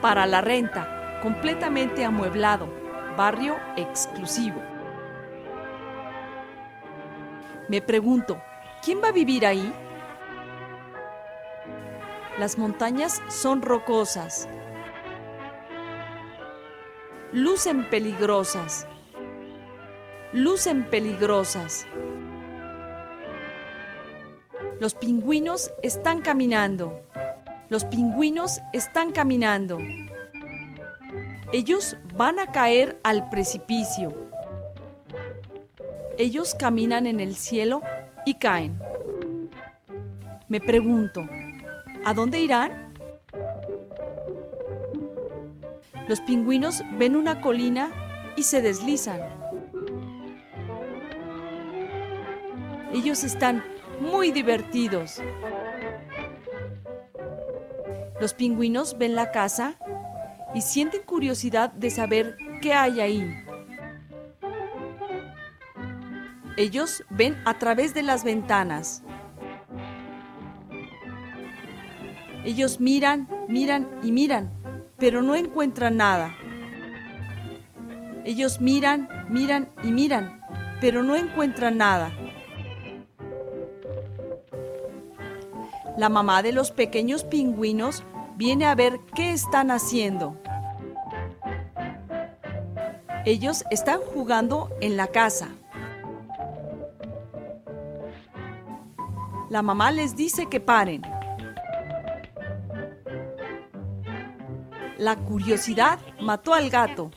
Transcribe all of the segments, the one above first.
para la renta, completamente amueblado, barrio exclusivo. Me pregunto, ¿quién va a vivir ahí? Las montañas son rocosas, lucen peligrosas, lucen peligrosas. Los pingüinos están caminando. Los pingüinos están caminando. Ellos van a caer al precipicio. Ellos caminan en el cielo y caen. Me pregunto, ¿a dónde irán? Los pingüinos ven una colina y se deslizan. Ellos están muy divertidos. Los pingüinos ven la casa y sienten curiosidad de saber qué hay ahí. Ellos ven a través de las ventanas. Ellos miran, miran y miran, pero no encuentran nada. Ellos miran, miran y miran, pero no encuentran nada. La mamá de los pequeños pingüinos viene a ver qué están haciendo. Ellos están jugando en la casa. La mamá les dice que paren. La curiosidad mató al gato.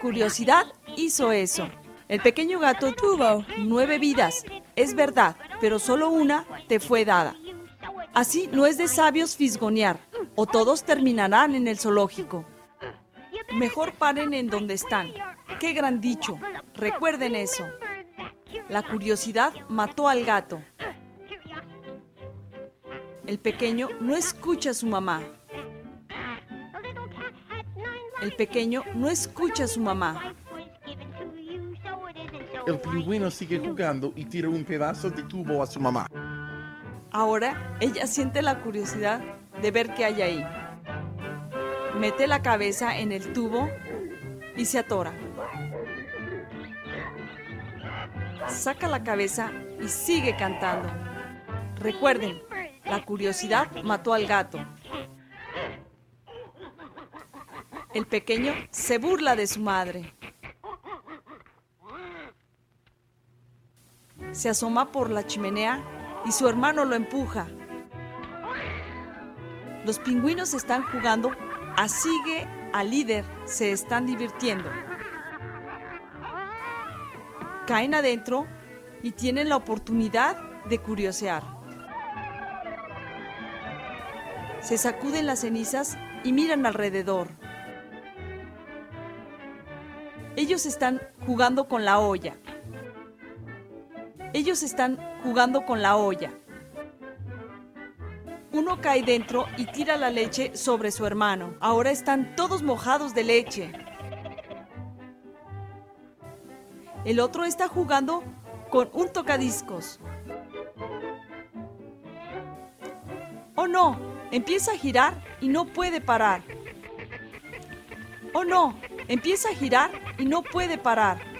Curiosidad hizo eso. El pequeño gato tuvo nueve vidas, es verdad, pero solo una te fue dada. Así no es de sabios fisgonear, o todos terminarán en el zoológico. Mejor paren en donde están. Qué gran dicho. Recuerden eso. La curiosidad mató al gato. El pequeño no escucha a su mamá. El pequeño no escucha a su mamá. El pingüino sigue jugando y tira un pedazo de tubo a su mamá. Ahora ella siente la curiosidad de ver qué hay ahí. Mete la cabeza en el tubo y se atora. Saca la cabeza y sigue cantando. Recuerden, la curiosidad mató al gato. El pequeño se burla de su madre. Se asoma por la chimenea y su hermano lo empuja. Los pingüinos están jugando a sigue al líder, se están divirtiendo. Caen adentro y tienen la oportunidad de curiosear. Se sacuden las cenizas y miran alrededor. Ellos están jugando con la olla. Ellos están jugando con la olla. Uno cae dentro y tira la leche sobre su hermano. Ahora están todos mojados de leche. El otro está jugando con un tocadiscos. Oh no, empieza a girar y no puede parar. Oh no, empieza a girar y no puede parar.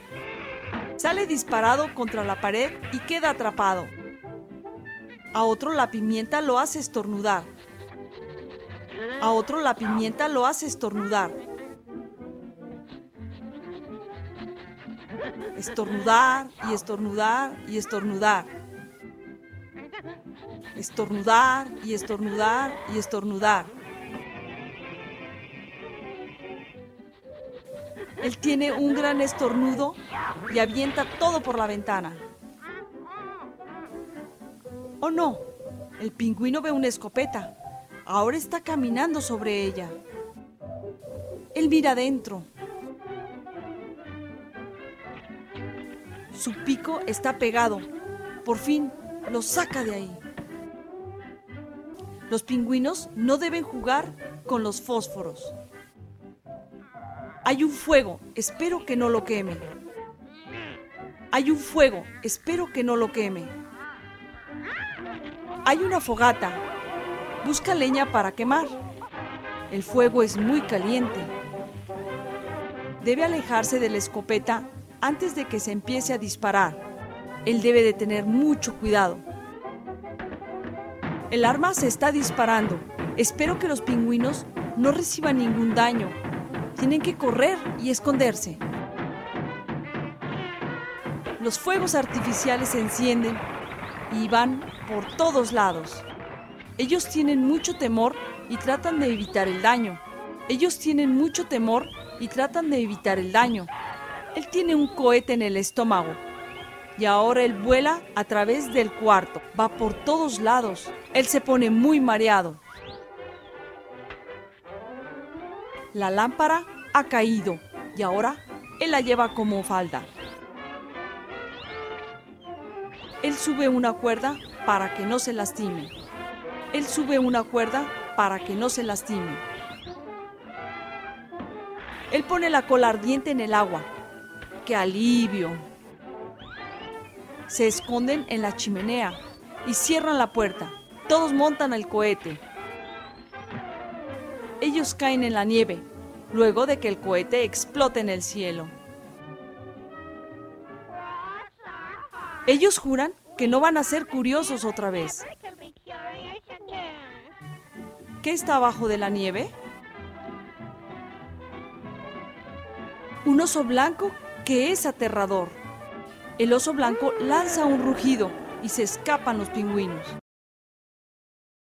Sale disparado contra la pared y queda atrapado. A otro la pimienta lo hace estornudar. A otro la pimienta lo hace estornudar. Estornudar y estornudar y estornudar. Estornudar y estornudar y estornudar. Él tiene un gran estornudo y avienta todo por la ventana. Oh no, el pingüino ve una escopeta. Ahora está caminando sobre ella. Él mira adentro. Su pico está pegado. Por fin lo saca de ahí. Los pingüinos no deben jugar con los fósforos. Hay un fuego, espero que no lo queme. Hay un fuego, espero que no lo queme. Hay una fogata, busca leña para quemar. El fuego es muy caliente. Debe alejarse de la escopeta antes de que se empiece a disparar. Él debe de tener mucho cuidado. El arma se está disparando. Espero que los pingüinos no reciban ningún daño. Tienen que correr y esconderse. Los fuegos artificiales se encienden y van por todos lados. Ellos tienen mucho temor y tratan de evitar el daño. Ellos tienen mucho temor y tratan de evitar el daño. Él tiene un cohete en el estómago y ahora él vuela a través del cuarto. Va por todos lados. Él se pone muy mareado. La lámpara ha caído y ahora él la lleva como falda. Él sube una cuerda para que no se lastime. Él sube una cuerda para que no se lastime. Él pone la cola ardiente en el agua. ¡Qué alivio! Se esconden en la chimenea y cierran la puerta. Todos montan el cohete. Ellos caen en la nieve luego de que el cohete explote en el cielo. Ellos juran que no van a ser curiosos otra vez. ¿Qué está abajo de la nieve? Un oso blanco que es aterrador. El oso blanco lanza un rugido y se escapan los pingüinos.